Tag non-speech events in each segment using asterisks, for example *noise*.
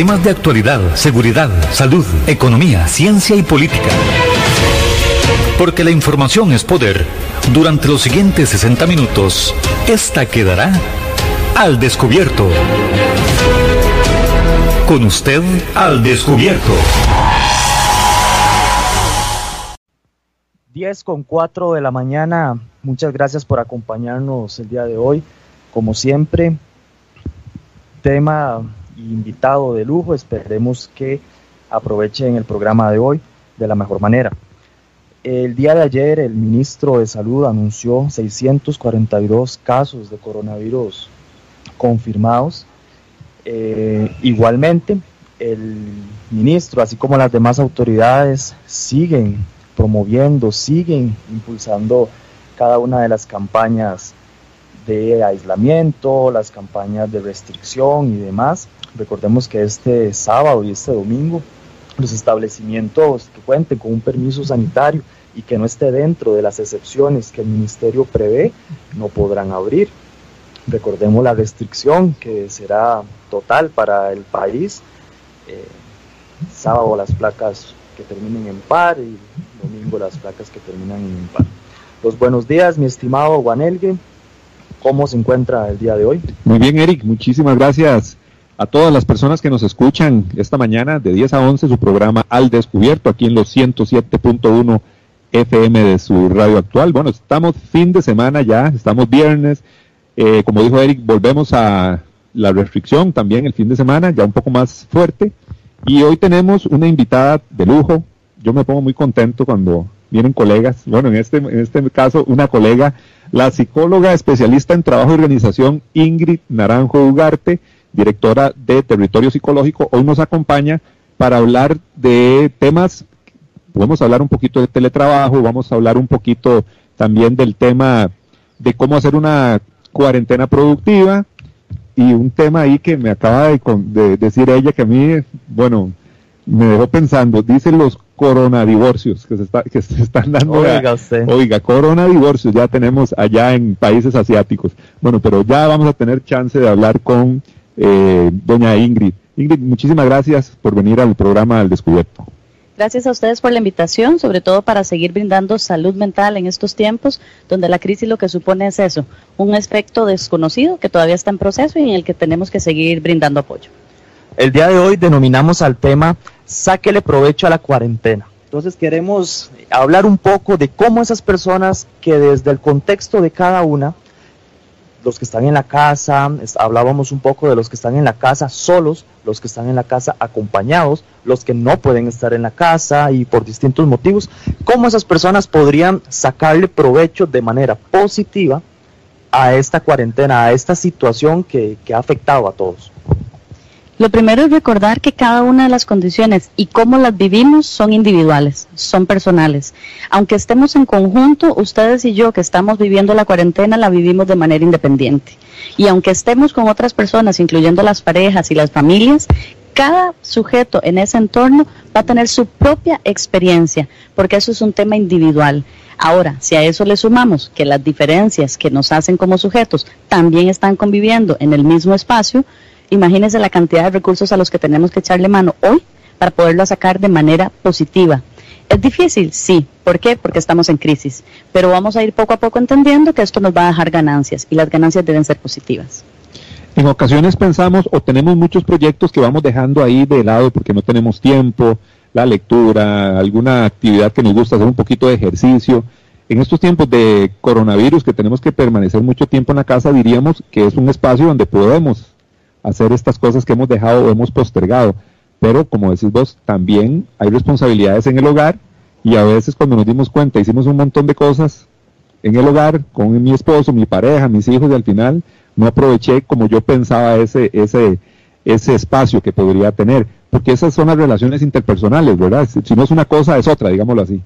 Temas de actualidad, seguridad, salud, economía, ciencia y política. Porque la información es poder. Durante los siguientes 60 minutos, esta quedará al descubierto. Con usted al descubierto. 10 con 4 de la mañana. Muchas gracias por acompañarnos el día de hoy. Como siempre, tema invitado de lujo. Esperemos que aprovechen el programa de hoy de la mejor manera. El día de ayer el ministro de Salud anunció 642 casos de coronavirus confirmados. Eh, igualmente, el ministro, así como las demás autoridades, siguen promoviendo, siguen impulsando cada una de las campañas de aislamiento, las campañas de restricción y demás. Recordemos que este sábado y este domingo los establecimientos que cuenten con un permiso sanitario y que no esté dentro de las excepciones que el ministerio prevé no podrán abrir. Recordemos la restricción que será total para el país. Eh, sábado las placas que terminen en par y domingo las placas que terminan en impar. Los buenos días, mi estimado Juanelgue. ¿Cómo se encuentra el día de hoy? Muy bien, Eric. Muchísimas gracias a todas las personas que nos escuchan esta mañana de 10 a 11 su programa Al Descubierto aquí en los 107.1 FM de su radio actual. Bueno, estamos fin de semana ya, estamos viernes. Eh, como dijo Eric, volvemos a la restricción también el fin de semana, ya un poco más fuerte. Y hoy tenemos una invitada de lujo. Yo me pongo muy contento cuando vienen colegas. Bueno, en este, en este caso, una colega, la psicóloga especialista en trabajo y organización Ingrid Naranjo Ugarte, directora de Territorio Psicológico, hoy nos acompaña para hablar de temas. Podemos hablar un poquito de teletrabajo, vamos a hablar un poquito también del tema de cómo hacer una cuarentena productiva, y un tema ahí que me acaba de, decir ella que a mí, bueno, me dejó pensando, dicen los coronadivorcios que se, está, que se están dando. Oiga, usted. oiga, coronadivorcios ya tenemos allá en países asiáticos. Bueno, pero ya vamos a tener chance de hablar con eh, doña Ingrid. Ingrid, muchísimas gracias por venir al programa Al Descubierto. Gracias a ustedes por la invitación, sobre todo para seguir brindando salud mental en estos tiempos donde la crisis lo que supone es eso, un aspecto desconocido que todavía está en proceso y en el que tenemos que seguir brindando apoyo. El día de hoy denominamos al tema Sáquele provecho a la cuarentena. Entonces queremos hablar un poco de cómo esas personas que desde el contexto de cada una los que están en la casa, hablábamos un poco de los que están en la casa solos, los que están en la casa acompañados, los que no pueden estar en la casa y por distintos motivos, cómo esas personas podrían sacarle provecho de manera positiva a esta cuarentena, a esta situación que, que ha afectado a todos. Lo primero es recordar que cada una de las condiciones y cómo las vivimos son individuales, son personales. Aunque estemos en conjunto, ustedes y yo que estamos viviendo la cuarentena la vivimos de manera independiente. Y aunque estemos con otras personas, incluyendo las parejas y las familias, cada sujeto en ese entorno va a tener su propia experiencia, porque eso es un tema individual. Ahora, si a eso le sumamos que las diferencias que nos hacen como sujetos también están conviviendo en el mismo espacio, imagínense la cantidad de recursos a los que tenemos que echarle mano hoy para poderlo sacar de manera positiva. ¿Es difícil? Sí. ¿Por qué? Porque estamos en crisis. Pero vamos a ir poco a poco entendiendo que esto nos va a dejar ganancias y las ganancias deben ser positivas. En ocasiones pensamos o tenemos muchos proyectos que vamos dejando ahí de lado porque no tenemos tiempo, la lectura, alguna actividad que nos gusta, hacer un poquito de ejercicio. En estos tiempos de coronavirus que tenemos que permanecer mucho tiempo en la casa, diríamos que es un espacio donde podemos hacer estas cosas que hemos dejado o hemos postergado. Pero como decís vos, también hay responsabilidades en el hogar y a veces cuando nos dimos cuenta hicimos un montón de cosas en el hogar con mi esposo, mi pareja, mis hijos y al final no aproveché como yo pensaba ese, ese, ese espacio que podría tener. Porque esas son las relaciones interpersonales, ¿verdad? Si no es una cosa, es otra, digámoslo así.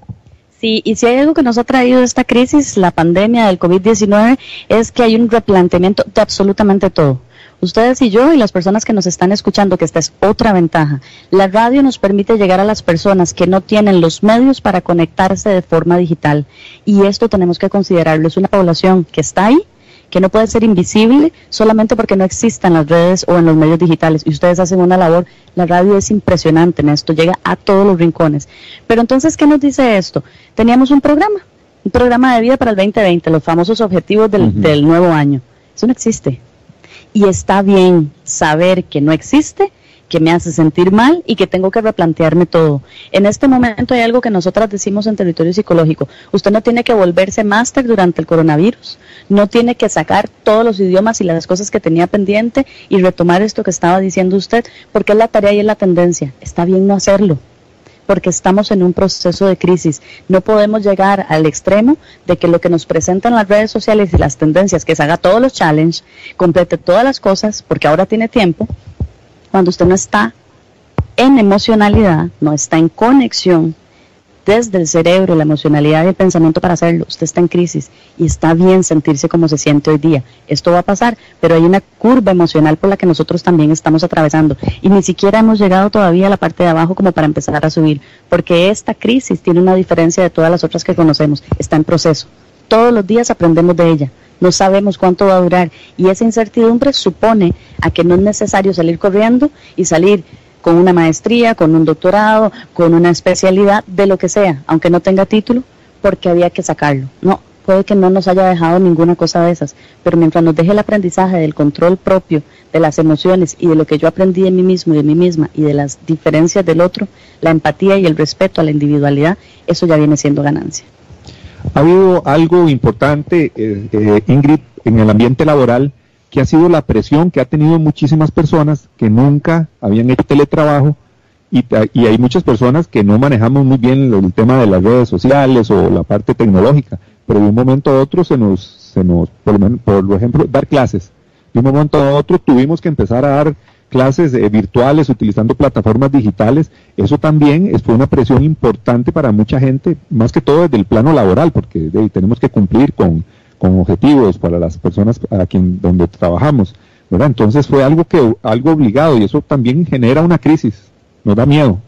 Sí, y si hay algo que nos ha traído esta crisis, la pandemia del COVID-19, es que hay un replanteamiento de absolutamente todo ustedes y yo y las personas que nos están escuchando, que esta es otra ventaja. La radio nos permite llegar a las personas que no tienen los medios para conectarse de forma digital y esto tenemos que considerarlo. Es una población que está ahí que no puede ser invisible solamente porque no existan las redes o en los medios digitales. Y ustedes hacen una labor, la radio es impresionante en esto, llega a todos los rincones. Pero entonces, ¿qué nos dice esto? Teníamos un programa, un programa de vida para el 2020, los famosos objetivos del, del nuevo año. Eso no existe. Y está bien saber que no existe que me hace sentir mal y que tengo que replantearme todo. En este momento hay algo que nosotras decimos en territorio psicológico. Usted no tiene que volverse máster durante el coronavirus. No tiene que sacar todos los idiomas y las cosas que tenía pendiente y retomar esto que estaba diciendo usted, porque es la tarea y es la tendencia. Está bien no hacerlo porque estamos en un proceso de crisis. No podemos llegar al extremo de que lo que nos presentan las redes sociales y las tendencias, que se haga todos los challenges, complete todas las cosas, porque ahora tiene tiempo, cuando usted no está en emocionalidad, no está en conexión desde el cerebro, la emocionalidad y el pensamiento para hacerlo, usted está en crisis y está bien sentirse como se siente hoy día. Esto va a pasar, pero hay una curva emocional por la que nosotros también estamos atravesando y ni siquiera hemos llegado todavía a la parte de abajo como para empezar a subir, porque esta crisis tiene una diferencia de todas las otras que conocemos, está en proceso. Todos los días aprendemos de ella no sabemos cuánto va a durar y esa incertidumbre supone a que no es necesario salir corriendo y salir con una maestría, con un doctorado, con una especialidad de lo que sea, aunque no tenga título, porque había que sacarlo. No, puede que no nos haya dejado ninguna cosa de esas, pero mientras nos deje el aprendizaje del control propio de las emociones y de lo que yo aprendí de mí mismo y de mí misma y de las diferencias del otro, la empatía y el respeto a la individualidad, eso ya viene siendo ganancia. Ha habido algo importante, eh, eh, Ingrid, en el ambiente laboral, que ha sido la presión que ha tenido muchísimas personas que nunca habían hecho teletrabajo y, hay muchas personas que no manejamos muy bien el, tema de las redes sociales o la parte tecnológica, pero de un momento a otro se nos, se nos por, por ejemplo, dar clases. De un momento a otro tuvimos que empezar a dar clases eh, virtuales, utilizando plataformas digitales, eso también fue una presión importante para mucha gente, más que todo desde el plano laboral, porque tenemos que cumplir con, objetivos para las personas a quien donde trabajamos, ¿verdad? Entonces fue algo que algo obligado y eso también genera una crisis, nos da miedo.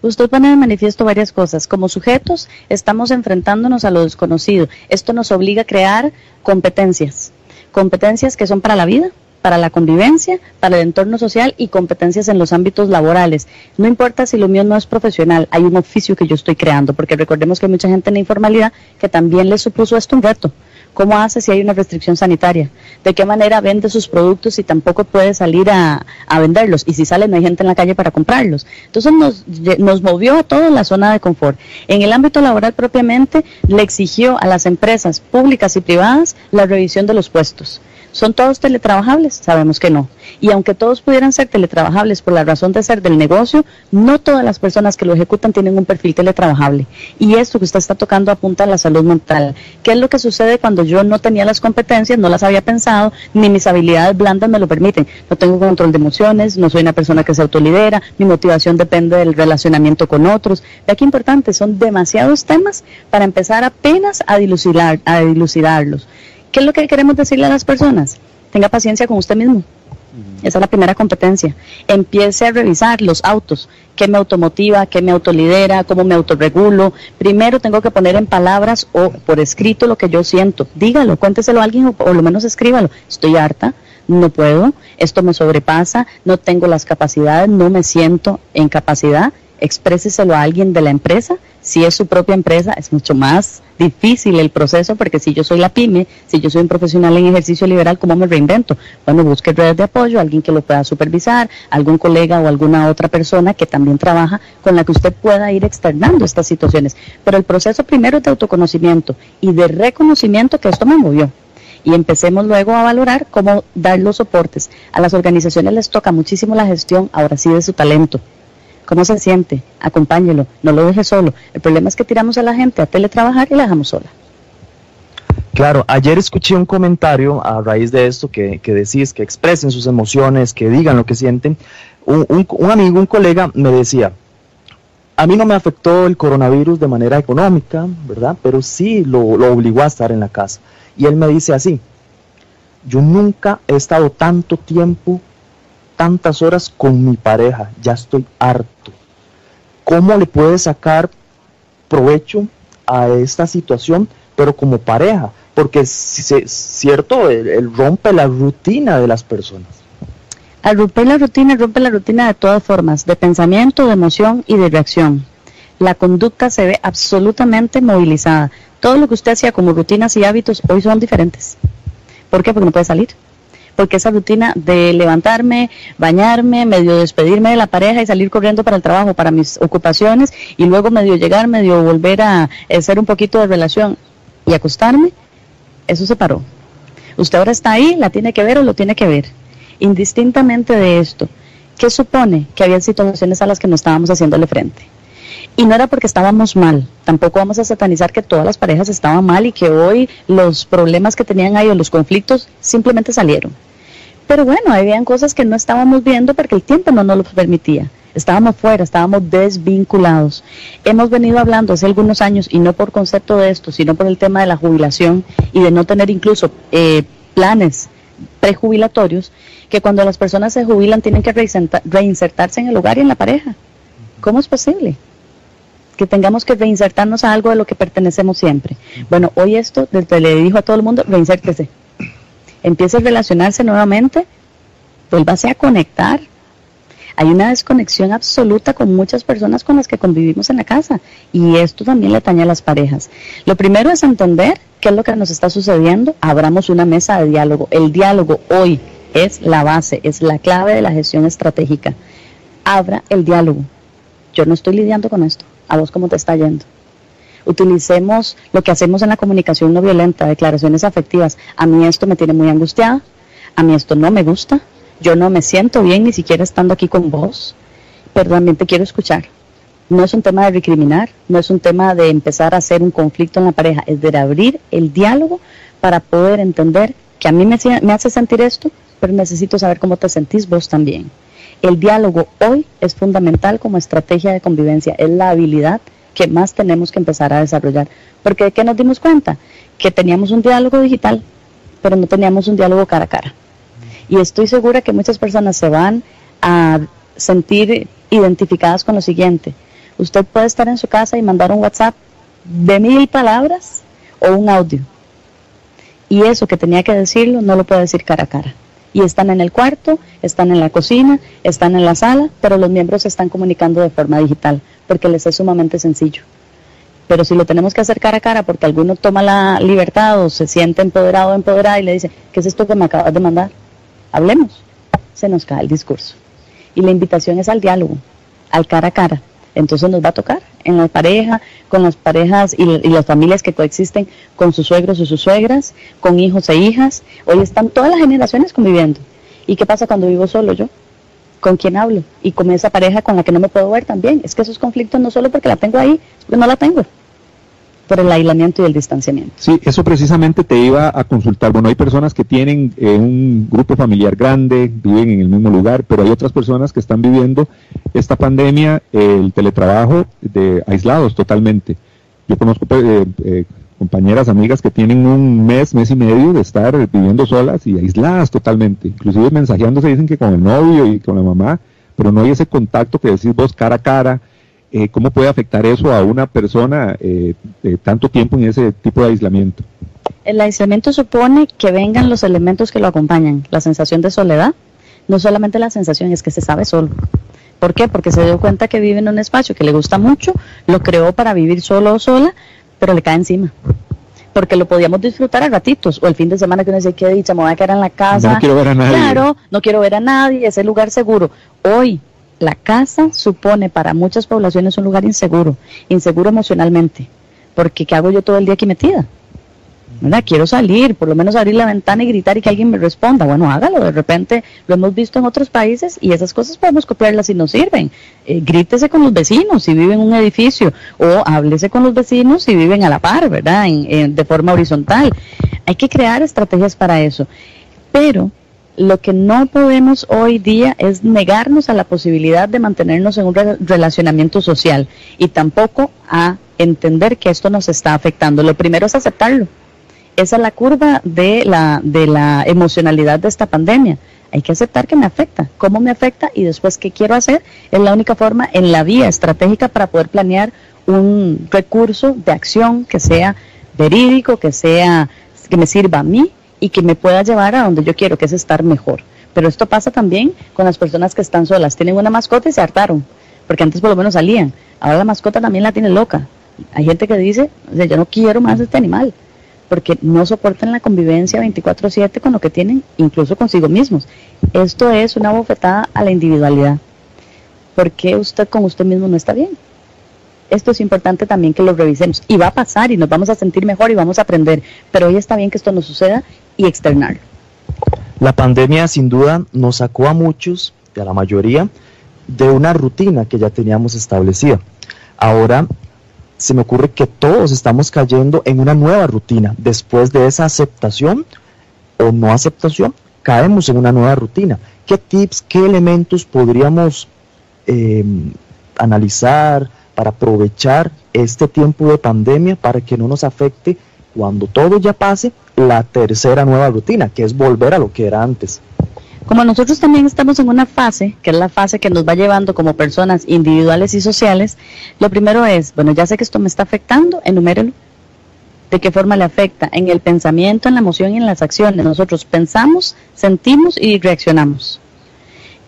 Usted pone de manifiesto varias cosas. Como sujetos estamos enfrentándonos a lo desconocido. Esto nos obliga a crear competencias, competencias que son para la vida, para la convivencia, para el entorno social y competencias en los ámbitos laborales. No importa si lo mío no es profesional, hay un oficio que yo estoy creando, porque recordemos que hay mucha gente en la informalidad que también le supuso esto un reto. ¿Cómo hace si hay una restricción sanitaria? ¿De qué manera vende sus productos si tampoco puede salir a, venderlos? Y si sale no hay gente en la calle para comprarlos. Entonces nos, nos movió a toda la zona de confort. En el ámbito laboral propiamente le exigió a las empresas públicas y privadas la revisión de los puestos. ¿Son todos teletrabajables? Sabemos que no. Y aunque todos pudieran ser teletrabajables por la razón de ser del negocio, no todas las personas que lo ejecutan tienen un perfil teletrabajable. Y esto que usted está tocando apunta a la salud mental. ¿Qué es lo que sucede cuando yo no tenía las competencias, no las había pensado, ni mis habilidades blandas me lo permiten? No tengo control de emociones, no soy una persona que se autolidera, mi motivación depende del relacionamiento con otros. Vea qué importante, son demasiados temas para empezar apenas a dilucidar, a dilucidarlos. ¿Qué es lo que queremos decirle a las personas? Tenga paciencia con usted mismo. Esa es la primera competencia. Empiece a revisar los autos. ¿Qué me automotiva? ¿Qué me autolidera? ¿Cómo me autorregulo? Primero tengo que poner en palabras o por escrito lo que yo siento. Dígalo, cuénteselo a alguien o por lo menos escríbalo. Estoy harta, no puedo, esto me sobrepasa, no tengo las capacidades, no me siento en capacidad. Expréseselo a alguien de la empresa si es su propia empresa, es mucho más difícil el proceso porque si yo soy la pyme, si yo soy un profesional en ejercicio liberal, ¿cómo me reinvento? Bueno, busque redes de apoyo, alguien que lo pueda supervisar, algún colega o alguna otra persona que también trabaja con la que usted pueda ir externando estas situaciones. Pero el proceso primero es de autoconocimiento y de reconocimiento que esto me movió y empecemos luego a valorar cómo dar los soportes. A las organizaciones les toca muchísimo la gestión, ahora sí, de su talento. ¿Cómo se siente? Acompáñelo, no lo deje solo. El problema es que tiramos a la gente a teletrabajar y la dejamos sola. Claro, ayer escuché un comentario a raíz de esto que, decís, que expresen sus emociones, que digan lo que sienten. Un, amigo, un colega me decía, a mí no me afectó el coronavirus de manera económica, ¿verdad? Pero sí lo, lo obligó a estar en la casa. Y él me dice así, yo nunca he estado tanto tiempo tantas horas con mi pareja, ya estoy harto. ¿Cómo le puede sacar provecho a esta situación, pero como pareja? porque es cierto, él, rompe la rutina de las personas. Al romper la rutina, rompe la rutina de todas formas, de pensamiento, de emoción y de reacción. La conducta se ve absolutamente movilizada. Todo lo que usted hacía como rutinas y hábitos hoy son diferentes. ¿Por qué? Porque no puede salir. Porque esa rutina de levantarme, bañarme, medio despedirme de la pareja y salir corriendo para el trabajo, para mis ocupaciones, y luego medio llegar, medio volver a hacer un poquito de relación y acostarme, eso se paró. Usted ahora está ahí, la tiene que ver o lo tiene que ver. Indistintamente de esto, ¿qué supone que había situaciones a las que no estábamos haciéndole frente? Y no era porque estábamos mal, tampoco vamos a satanizar que todas las parejas estaban mal y que hoy los problemas que tenían ahí o los conflictos simplemente salieron. Pero bueno, habían cosas que no estábamos viendo porque el tiempo no nos lo permitía estábamos fuera, estábamos desvinculados. Hemos venido hablando hace algunos años, y no por concepto de esto, sino por el tema de la jubilación y de no tener incluso eh, planes prejubilatorios, que cuando las personas se jubilan tienen que reinsertarse en el hogar y en la pareja. ¿Cómo es posible? que tengamos que reinsertarnos a algo de lo que pertenecemos siempre. Bueno, hoy esto desde le dijo a todo el mundo, reinsértese. Empiece a relacionarse nuevamente, vuélvase a conectar, hay una desconexión absoluta con muchas personas con las que convivimos en la casa y esto también le atañe a las parejas. Lo primero es entender qué es lo que nos está sucediendo, abramos una mesa de diálogo. El diálogo hoy es la base, es la clave de la gestión estratégica. Abra el diálogo. Yo no estoy lidiando con esto. ¿A vos cómo te está yendo? Utilicemos lo que hacemos en la comunicación no violenta, declaraciones afectivas. A mí esto me tiene muy angustiada, a mí esto no me gusta, yo no me siento bien ni siquiera estando aquí con vos, pero también te quiero escuchar. No es un tema de recriminar, no es un tema de empezar a hacer un conflicto en la pareja, es de abrir el diálogo para poder entender que a mí me, me hace sentir esto, pero necesito saber cómo te sentís vos también. El diálogo hoy es fundamental como estrategia de convivencia, es la habilidad que más tenemos que empezar a desarrollar. Porque ¿de qué nos dimos cuenta? Que teníamos un diálogo digital, pero no teníamos un diálogo cara a cara. Y estoy segura que muchas personas se van a sentir identificadas con lo siguiente. Usted puede estar en su casa y mandar un WhatsApp de mil palabras o un audio. Y eso que tenía que decirlo no lo puede decir cara a cara. Y están en el cuarto, están en la cocina, están en la sala, pero los miembros se están comunicando de forma digital porque les es sumamente sencillo. Pero si lo tenemos que hacer cara a cara porque alguno toma la libertad o se siente empoderado o empoderada y le dice, ¿qué es esto que me acabas de mandar? hablemos, se nos cae el discurso. Y la invitación es al diálogo, al cara a cara. Entonces nos va a tocar en la pareja, con las parejas y, las familias que coexisten con sus suegros y sus suegras, con hijos e hijas. Hoy están todas las generaciones conviviendo. ¿Y qué pasa cuando vivo solo yo? ¿Con quién hablo? Y con esa pareja con la que no me puedo ver también. Es que esos conflictos no solo porque la tengo ahí, es no la tengo por el aislamiento y el distanciamiento. Sí, eso precisamente te iba a consultar. Bueno, hay personas que tienen eh, un grupo familiar grande, viven en el mismo lugar, pero hay otras personas que están viviendo esta pandemia, el teletrabajo, de aislados totalmente. Yo conozco eh, eh, compañeras, amigas que tienen un mes, mes y medio de estar viviendo solas y aisladas totalmente. Inclusive mensajeándose dicen que con el novio y con la mamá, pero no hay ese contacto que decís vos cara a cara eh, ¿cómo puede afectar eso a una persona eh, tanto tiempo en ese tipo de aislamiento? El aislamiento supone que vengan los elementos que lo acompañan, la sensación de soledad, no solamente la sensación, es que se sabe solo. ¿Por qué? Porque se dio cuenta que vive en un espacio que le gusta mucho, lo creó para vivir solo o sola, pero le cae encima. Porque lo podíamos disfrutar a ratitos, o el fin de semana que uno dice, qué dicha, me voy a quedar en la casa. No quiero ver a nadie. Claro, no quiero ver a nadie, es el lugar seguro. Hoy, la casa supone para muchas poblaciones un lugar inseguro, inseguro emocionalmente, porque ¿qué hago yo todo el día aquí metida? Quiero salir, por lo menos abrir la ventana y gritar y que alguien me responda. Bueno, hágalo, de repente lo hemos visto en otros países y esas cosas podemos copiarlas si nos sirven. Eh, grítese con los vecinos si viven en un edificio o háblese con los vecinos si viven a la par, ¿verdad? de forma horizontal. Hay que crear estrategias para eso. Pero lo que no podemos hoy día es negarnos a la posibilidad de mantenernos en un relacionamiento social y tampoco a entender que esto nos está afectando. Lo primero es aceptarlo. Esa es la curva de la, de la emocionalidad de esta pandemia. Hay que aceptar que me afecta. ¿Cómo me afecta? Y después, ¿qué quiero hacer? Es la única forma en la vía estratégica para poder planear un recurso de acción que sea verídico, que sea que me sirva a mí y que me pueda llevar a donde yo quiero, que es estar mejor. Pero esto pasa también con las personas que están solas, tienen una mascota y se hartaron, porque antes por lo menos salían. Ahora la mascota también la tiene loca. Hay gente que dice, yo no quiero más este animal, porque no soportan la convivencia 24/7 con lo que tienen, incluso consigo mismos. Esto es una bofetada a la individualidad. ¿Por qué usted con usted mismo no está bien? Esto es importante también que lo revisemos. Y va a pasar y nos vamos a sentir mejor y vamos a aprender. Pero hoy está bien que esto no suceda y externarlo. La pandemia sin duda nos sacó a muchos, a la mayoría, de una rutina que ya teníamos establecida. Ahora se me ocurre que todos estamos cayendo en una nueva rutina. Después de esa aceptación o no aceptación, caemos en una nueva rutina. ¿Qué tips, qué elementos podríamos eh, analizar para aprovechar este tiempo de pandemia para que no nos afecte cuando todo ya pase la tercera nueva rutina, que es volver a lo que era antes. Como nosotros también estamos en una fase, que es la fase que nos va llevando como personas individuales y sociales, lo primero es, bueno, ya sé que esto me está afectando, enumérelo. ¿De qué forma le afecta? En el pensamiento, en la emoción y en las acciones. Nosotros pensamos, sentimos y reaccionamos.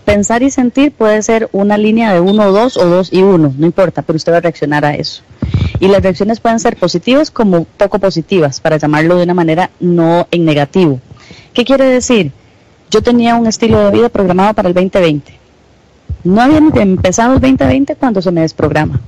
Pensar y sentir puede ser una línea de uno o dos o dos y uno, no importa, pero usted va a reaccionar a eso. Y las reacciones pueden ser positivas como poco positivas, para llamarlo de una manera no en negativo. ¿Qué quiere decir? Yo tenía un estilo de vida programado para el 2020. No había empezado el 2020 cuando se me desprograma.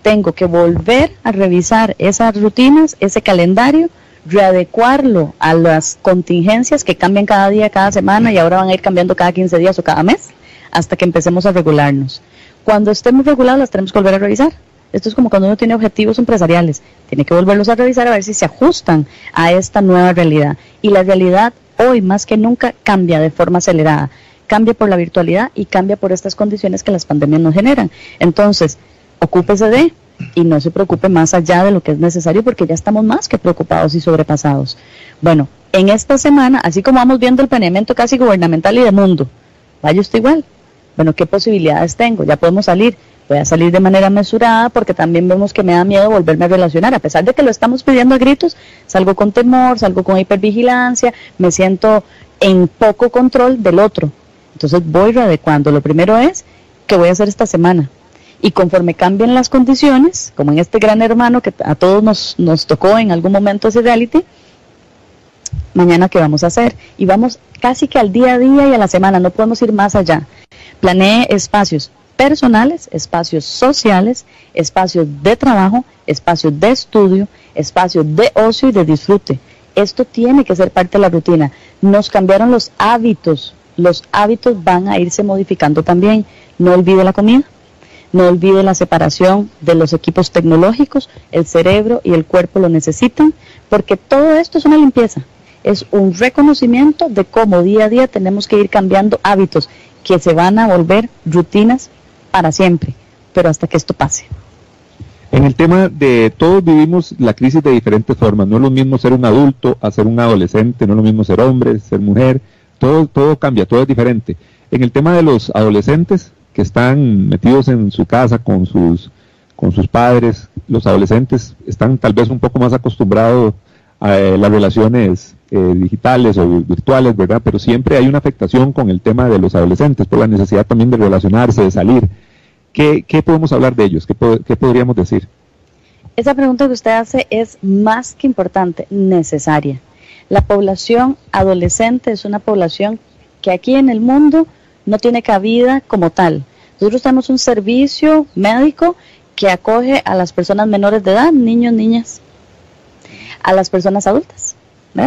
Tengo que volver a revisar esas rutinas, ese calendario, readecuarlo a las contingencias que cambian cada día, cada semana y ahora van a ir cambiando cada 15 días o cada mes hasta que empecemos a regularnos. Cuando estemos regulados las tenemos que volver a revisar esto es como cuando uno tiene objetivos empresariales, tiene que volverlos a revisar a ver si se ajustan a esta nueva realidad. Y la realidad hoy más que nunca cambia de forma acelerada, cambia por la virtualidad y cambia por estas condiciones que las pandemias nos generan. Entonces, ocúpese de y no se preocupe más allá de lo que es necesario porque ya estamos más que preocupados y sobrepasados. Bueno, en esta semana, así como vamos viendo el planeamiento casi gubernamental y de mundo, vaya usted igual. Bueno, ¿qué posibilidades tengo? Ya podemos salir voy a salir de manera mesurada porque también vemos que me da miedo volverme a relacionar. A pesar de que lo estamos pidiendo a gritos, salgo con temor, salgo con hipervigilancia, me siento en poco control del otro. Entonces voy readecuando. Lo primero es, ¿qué voy a hacer esta semana? Y conforme cambien las condiciones, como en este gran hermano que a todos nos, nos tocó en algún momento ese reality, mañana qué vamos a hacer. Y vamos casi que al día a día y a la semana, no podemos ir más allá. Planee espacios personales, espacios sociales, espacios de trabajo, espacios de estudio, espacios de ocio y de disfrute. Esto tiene que ser parte de la rutina. Nos cambiaron los hábitos. Los hábitos van a irse modificando también. No olvide la comida. No olvide la separación de los equipos tecnológicos. El cerebro y el cuerpo lo necesitan porque todo esto es una limpieza. Es un reconocimiento de cómo día a día tenemos que ir cambiando hábitos que se van a volver rutinas para siempre, pero hasta que esto pase. En el tema de todos vivimos la crisis de diferentes formas, no es lo mismo ser un adulto a ser un adolescente, no es lo mismo ser hombre, ser mujer, todo, todo cambia, todo es diferente. En el tema de los adolescentes que están metidos en su casa con sus, con sus padres, los adolescentes están tal vez un poco más acostumbrados a eh, las relaciones eh, digitales o virtuales, ¿verdad? Pero siempre hay una afectación con el tema de los adolescentes por la necesidad también de relacionarse, de salir. ¿Qué, podemos hablar de ellos? ¿Qué, ¿Qué podríamos decir? Esa pregunta que usted hace es más que importante, necesaria. La población adolescente es una población que aquí en el mundo no tiene cabida como tal. Nosotros tenemos un servicio médico que acoge a las personas menores de edad, niños, niñas, a las personas adultas.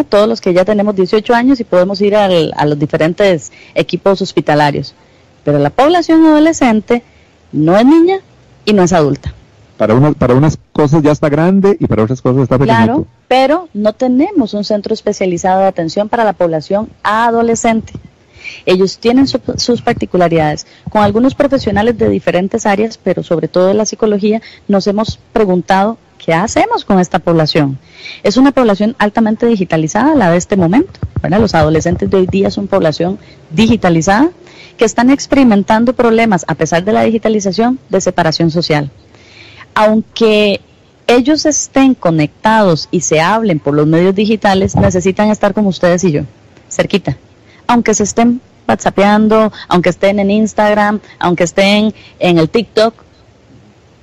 Todos los que ya tenemos 18 años y podemos ir a los diferentes equipos hospitalarios. Pero la población adolescente no es niña y no es adulta. Para, para unas cosas ya está grande y para otras cosas está pequeñito. Claro, pero no tenemos un centro especializado de atención para la población adolescente. Ellos tienen sus particularidades. Con algunos profesionales de diferentes áreas, pero sobre todo de la psicología, nos hemos preguntado ¿qué hacemos con esta población? Es una población altamente digitalizada, la de este momento. Los adolescentes de hoy día son población digitalizada que están experimentando problemas, a pesar de la digitalización, de separación social. Aunque ellos estén conectados y se hablen por los medios digitales, necesitan estar como ustedes y yo, cerquita. Aunque se estén whatsappeando, aunque estén en Instagram, aunque estén en el TikTok,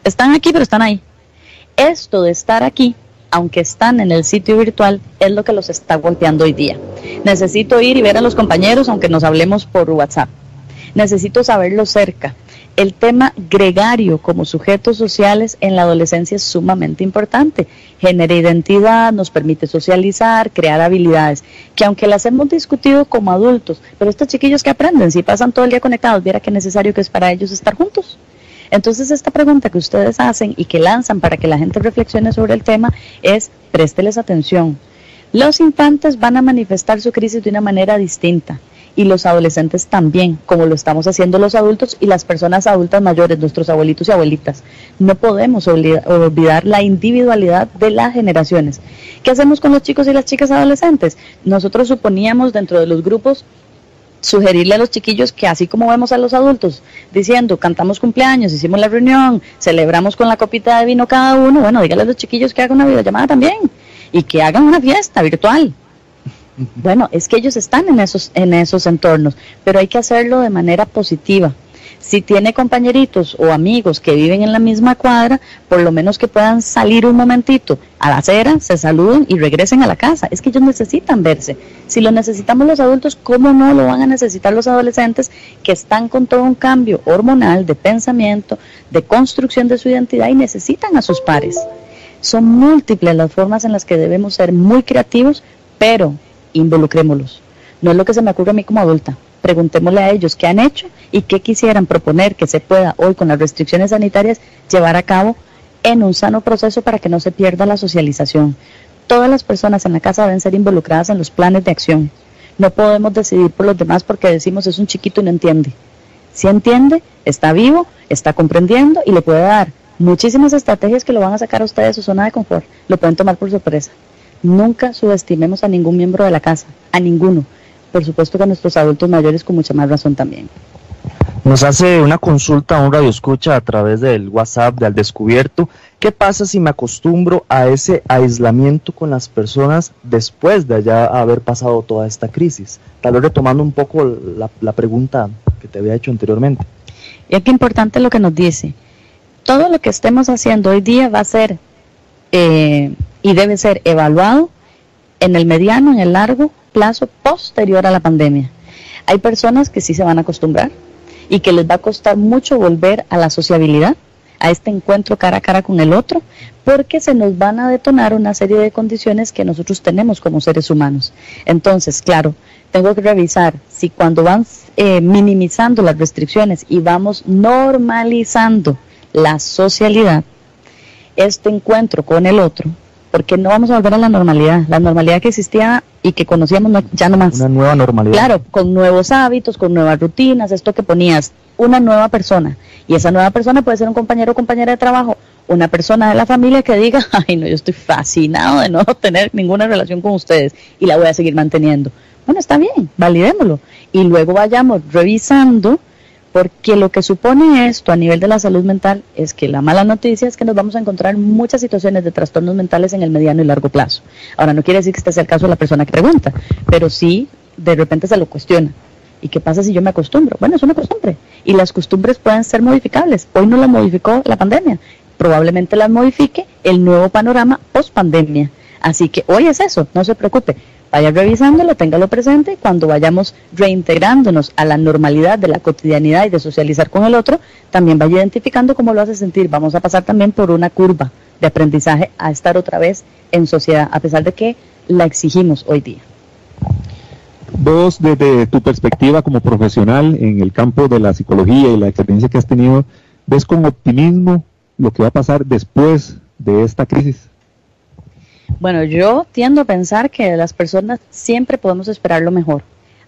están aquí, pero están ahí. Esto de estar aquí, aunque están en el sitio virtual, es lo que los está golpeando hoy día. Necesito ir y ver a los compañeros, aunque nos hablemos por WhatsApp. Necesito saberlo cerca el tema gregario como sujetos sociales en la adolescencia es sumamente importante. Genera identidad, nos permite socializar, crear habilidades, que aunque las hemos discutido como adultos, pero estos chiquillos que aprenden, si pasan todo el día conectados, viera qué necesario que es para ellos estar juntos. Entonces esta pregunta que ustedes hacen y que lanzan para que la gente reflexione sobre el tema es présteles atención. Los infantes van a manifestar su crisis de una manera distinta y los adolescentes también, como lo estamos haciendo los adultos y las personas adultas mayores, nuestros abuelitos y abuelitas. No podemos olvidar la individualidad de las generaciones. ¿Qué hacemos con los chicos y las chicas adolescentes? Nosotros suponíamos dentro de los grupos sugerirle a los chiquillos que así como vemos a los adultos diciendo cantamos cumpleaños, hicimos la reunión, celebramos con la copita de vino cada uno, bueno, dígale a los chiquillos que hagan una videollamada también y que hagan una fiesta virtual bueno, es que ellos están en esos, en esos entornos, pero hay que hacerlo de manera positiva. Si tiene compañeritos o amigos que viven en la misma cuadra, por lo menos que puedan salir un momentito a la acera, se saluden y regresen a la casa. Es que ellos necesitan verse. Si lo necesitamos los adultos, ¿cómo no lo van a necesitar los adolescentes que están con todo un cambio hormonal, de pensamiento, de construcción de su identidad y necesitan a sus pares? Son múltiples las formas en las que debemos ser muy creativos, pero involucrémoslos. No es lo que se me ocurre a mí como adulta. Preguntémosle a ellos qué han hecho y qué quisieran proponer que se pueda hoy con las restricciones sanitarias llevar a cabo en un sano proceso para que no se pierda la socialización. Todas las personas en la casa deben ser involucradas en los planes de acción. No podemos decidir por los demás porque decimos es un chiquito y no entiende. Si entiende, está vivo, está comprendiendo y le puede dar muchísimas estrategias que lo van a sacar a ustedes de su zona de confort. Lo pueden tomar por sorpresa. Nunca subestimemos a ningún miembro de la casa, a ninguno. Por supuesto que a nuestros adultos mayores con mucha más razón también. Nos hace una consulta un radio escucha a través del WhatsApp de Al Descubierto. ¿Qué pasa si me acostumbro a ese aislamiento con las personas después de ya haber pasado toda esta crisis? Tal vez retomando un poco la, pregunta que te había hecho anteriormente. Y importante lo que nos dice. Todo lo que estemos haciendo hoy día va a ser eh, y debe ser evaluado en el mediano, en el largo plazo posterior a la pandemia. Hay personas que sí se van a acostumbrar y que les va a costar mucho volver a la sociabilidad, a este encuentro cara a cara con el otro, porque se nos van a detonar una serie de condiciones que nosotros tenemos como seres humanos. Entonces, claro, tengo que revisar si cuando van eh, minimizando las restricciones y vamos normalizando la socialidad, este encuentro con el otro, porque no vamos a volver a la normalidad, la normalidad que existía y que conocíamos ya no más. Una nueva normalidad. Claro, con nuevos hábitos, con nuevas rutinas, esto que ponías, una nueva persona. Y esa nueva persona puede ser un compañero o compañera de trabajo, una persona de la familia que diga, *laughs* ay no, yo estoy fascinado de no *laughs* tener ninguna relación con ustedes y la voy a seguir manteniendo. Bueno, está bien, validémoslo. Y luego vayamos revisando porque lo que supone esto a nivel de la salud mental es que la mala noticia es que nos vamos a encontrar muchas situaciones de trastornos mentales en el mediano y largo plazo. Ahora, no quiere decir que este sea el caso de la persona que pregunta, pero sí de repente se lo cuestiona. ¿Y qué pasa si yo me acostumbro? Bueno, es una costumbre. Y las costumbres pueden ser modificables. Hoy no las modificó la pandemia. Probablemente las modifique el nuevo panorama post pandemia. Así que hoy es eso, no se preocupe vaya revisándolo, téngalo presente, cuando vayamos reintegrándonos a la normalidad de la cotidianidad y de socializar con el otro, también vaya identificando cómo lo hace sentir. Vamos a pasar también por una curva de aprendizaje a estar otra vez en sociedad, a pesar de que la exigimos hoy día. Vos, desde tu perspectiva como profesional en el campo de la psicología y la experiencia que has tenido, ¿ves con optimismo lo que va a pasar después de esta crisis? Bueno, yo tiendo a pensar que las personas siempre podemos esperar lo mejor,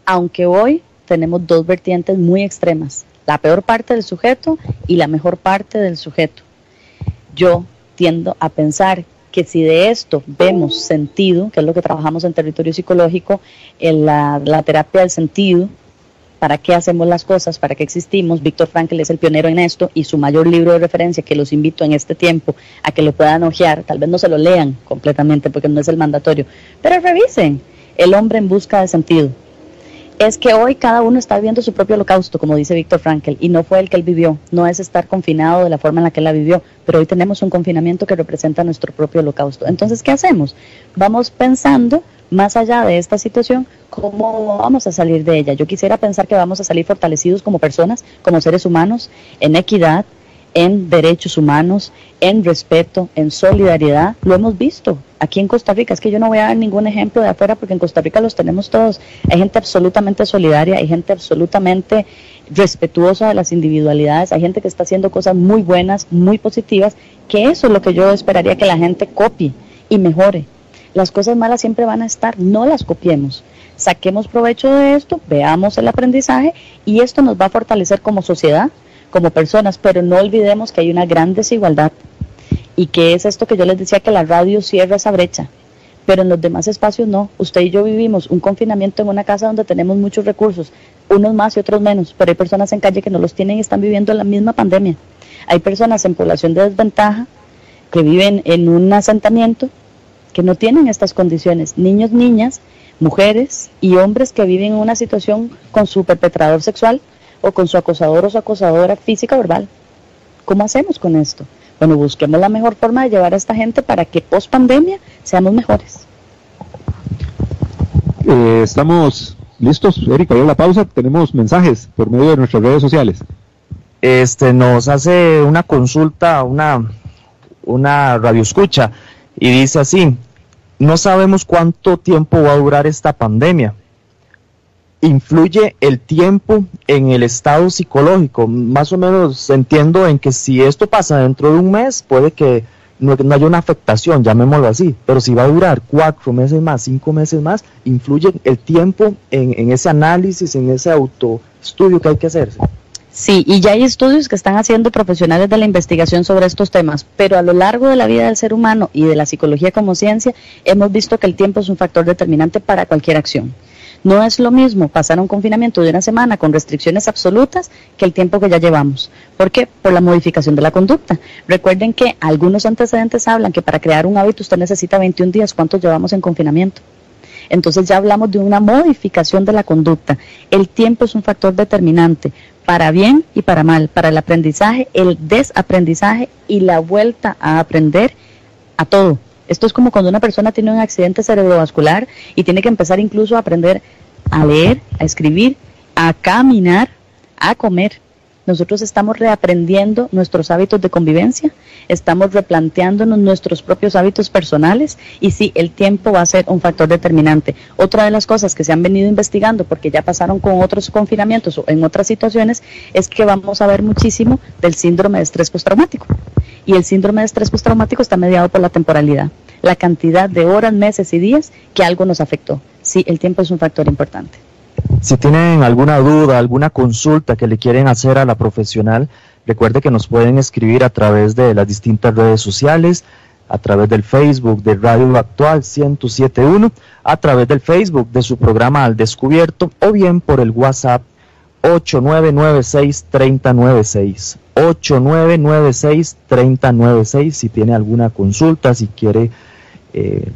aunque hoy tenemos dos vertientes muy extremas, la peor parte del sujeto y la mejor parte del sujeto. Yo tiendo a pensar que si de esto vemos sentido, que es lo que trabajamos en territorio psicológico, en la, terapia del sentido, para qué hacemos las cosas, para qué existimos. Víctor Frankl es el pionero en esto y su mayor libro de referencia, que los invito en este tiempo a que lo puedan ojear, tal vez no se lo lean completamente porque no es el mandatorio, pero revisen El hombre en busca de sentido. Es que hoy cada uno está viviendo su propio holocausto, como dice Víctor Frankl, y no fue el que él vivió, no es estar confinado de la forma en la que él la vivió, pero hoy tenemos un confinamiento que representa nuestro propio holocausto. Entonces, ¿qué hacemos? Vamos pensando más allá de esta situación, ¿cómo vamos a salir de ella? Yo quisiera pensar que vamos a salir fortalecidos como personas, como seres humanos, en equidad, en derechos humanos, en respeto, en solidaridad. Lo hemos visto aquí en Costa Rica. Es que yo no voy a dar ningún ejemplo de afuera porque en Costa Rica los tenemos todos. Hay gente absolutamente solidaria, hay gente absolutamente respetuosa de las individualidades, hay gente que está haciendo cosas muy buenas, muy positivas, que eso es lo que yo esperaría que la gente copie y mejore. Las cosas malas siempre van a estar, no las copiemos. Saquemos provecho de esto, veamos el aprendizaje y esto nos va a fortalecer como sociedad, como personas, pero no olvidemos que hay una gran desigualdad y que es esto que yo les decía que la radio cierra esa brecha, pero en los demás espacios no. Usted y yo vivimos un confinamiento en una casa donde tenemos muchos recursos, unos más y otros menos, pero hay personas en calle que no los tienen y están viviendo la misma pandemia. Hay personas en población de desventaja que viven en un asentamiento que no tienen estas condiciones, niños, niñas, mujeres y hombres que viven en una situación con su perpetrador sexual o con su acosador o su acosadora física o verbal. ¿Cómo hacemos con esto? Bueno, busquemos la mejor forma de llevar a esta gente para que post pandemia seamos mejores. Eh, estamos listos, Erika, ya la pausa, tenemos mensajes por medio de nuestras redes sociales. Este nos hace una consulta, una, una radio escucha y dice así, no sabemos cuánto tiempo va a durar esta pandemia. ¿Influye el tiempo en el estado psicológico? Más o menos entiendo en que si esto pasa dentro de un mes, puede que no, haya una afectación, llamémoslo así, pero si va a durar cuatro meses más, cinco meses más, influye el tiempo en, en ese análisis, en ese autoestudio que hay que hacerse. Sí, y ya hay estudios que están haciendo profesionales de la investigación sobre estos temas, pero a lo largo de la vida del ser humano y de la psicología como ciencia, hemos visto que el tiempo es un factor determinante para cualquier acción. No es lo mismo pasar un confinamiento de una semana con restricciones absolutas que el tiempo que ya llevamos. ¿Por qué? Por la modificación de la conducta. Recuerden que algunos antecedentes hablan que para crear un hábito usted necesita 21 días. ¿Cuántos llevamos en confinamiento? Entonces ya hablamos de una modificación de la conducta. El tiempo es un factor determinante para bien y para mal, para el aprendizaje, el desaprendizaje y la vuelta a aprender a todo. Esto es como cuando una persona tiene un accidente cerebrovascular y tiene que empezar incluso a aprender a leer, a escribir, a caminar, a comer. Nosotros estamos reaprendiendo nuestros hábitos de convivencia, estamos replanteándonos nuestros propios hábitos personales y sí, el tiempo va a ser un factor determinante. Otra de las cosas que se han venido investigando, porque ya pasaron con otros confinamientos o en otras situaciones, es que vamos a ver muchísimo del síndrome de estrés postraumático. Y el síndrome de estrés postraumático está mediado por la temporalidad, la cantidad de horas, meses y días que algo nos afectó. Sí, el tiempo es un factor importante. Si tienen alguna duda, alguna consulta que le quieren hacer a la profesional, recuerde que nos pueden escribir a través de las distintas redes sociales, a través del Facebook de Radio Actual 1071, a través del Facebook de su programa Al Descubierto o bien por el WhatsApp 8996-3096. 8996-3096 si tiene alguna consulta, si quiere eh,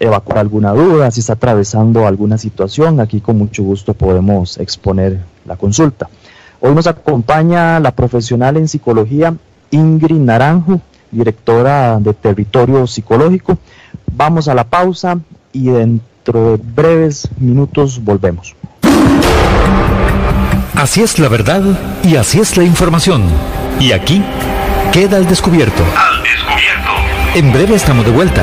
evacuar alguna duda, si está atravesando alguna situación, aquí con mucho gusto podemos exponer la consulta. Hoy nos acompaña la profesional en psicología Ingrid Naranjo, directora de Territorio Psicológico. Vamos a la pausa y dentro de breves minutos volvemos. Así es la verdad y así es la información. Y aquí queda el descubierto. Al descubierto. En breve estamos de vuelta.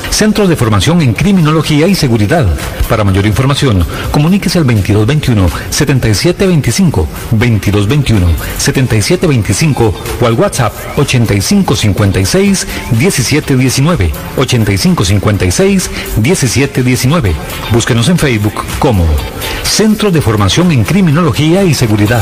Centro de Formación en Criminología y Seguridad. Para mayor información, comuníquese al 2221-7725, 2221-7725 o al WhatsApp 8556-1719, 8556-1719. Búsquenos en Facebook como Centro de Formación en Criminología y Seguridad.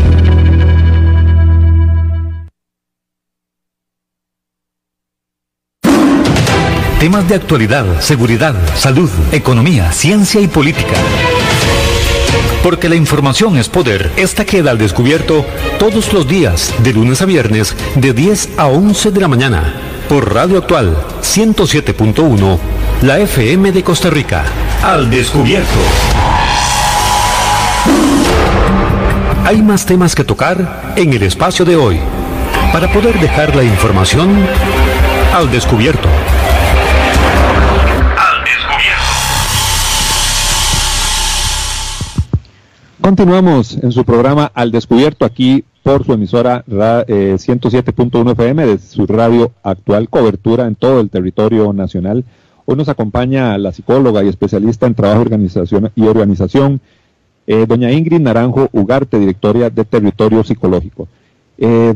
Temas de actualidad, seguridad, salud, economía, ciencia y política. Porque la información es poder. Esta queda al descubierto todos los días, de lunes a viernes, de 10 a 11 de la mañana, por Radio Actual 107.1, la FM de Costa Rica. Al descubierto. Hay más temas que tocar en el espacio de hoy, para poder dejar la información al descubierto. Continuamos en su programa Al Descubierto aquí por su emisora 107.1 eh, FM de su radio actual cobertura en todo el territorio nacional. Hoy nos acompaña la psicóloga y especialista en trabajo organización y organización, eh, doña Ingrid Naranjo Ugarte, directora de Territorio Psicológico. Eh,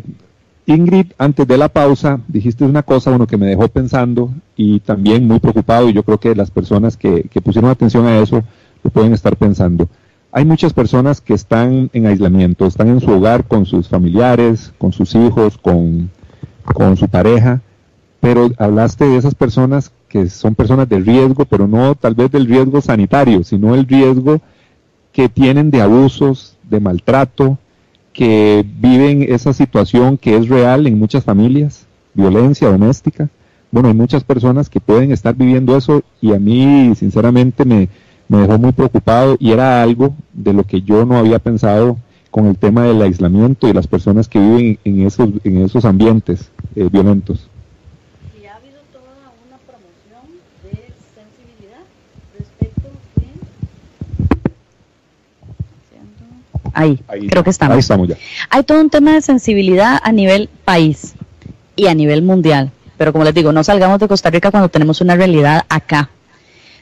Ingrid, antes de la pausa, dijiste una cosa, uno que me dejó pensando y también muy preocupado, y yo creo que las personas que, que pusieron atención a eso lo pueden estar pensando. Hay muchas personas que están en aislamiento, están en su hogar con sus familiares, con sus hijos, con, su pareja, pero hablaste de esas personas que son personas de riesgo, pero no tal vez del riesgo sanitario, sino el riesgo que tienen de abusos, de maltrato, que viven esa situación que es real en muchas familias, violencia doméstica. Bueno, hay muchas personas que pueden estar viviendo eso y a mí sinceramente me, me dejó muy preocupado y era algo de lo que yo no había pensado con el tema del aislamiento y las personas que viven en esos, en esos ambientes eh, violentos. ¿Y ha habido toda una promoción de sensibilidad respecto de... Ahí, Ahí, creo que estamos. Ahí estamos ya. Hay todo un tema de sensibilidad a nivel país y a nivel mundial. Pero como les digo, no salgamos de Costa Rica cuando tenemos una realidad acá.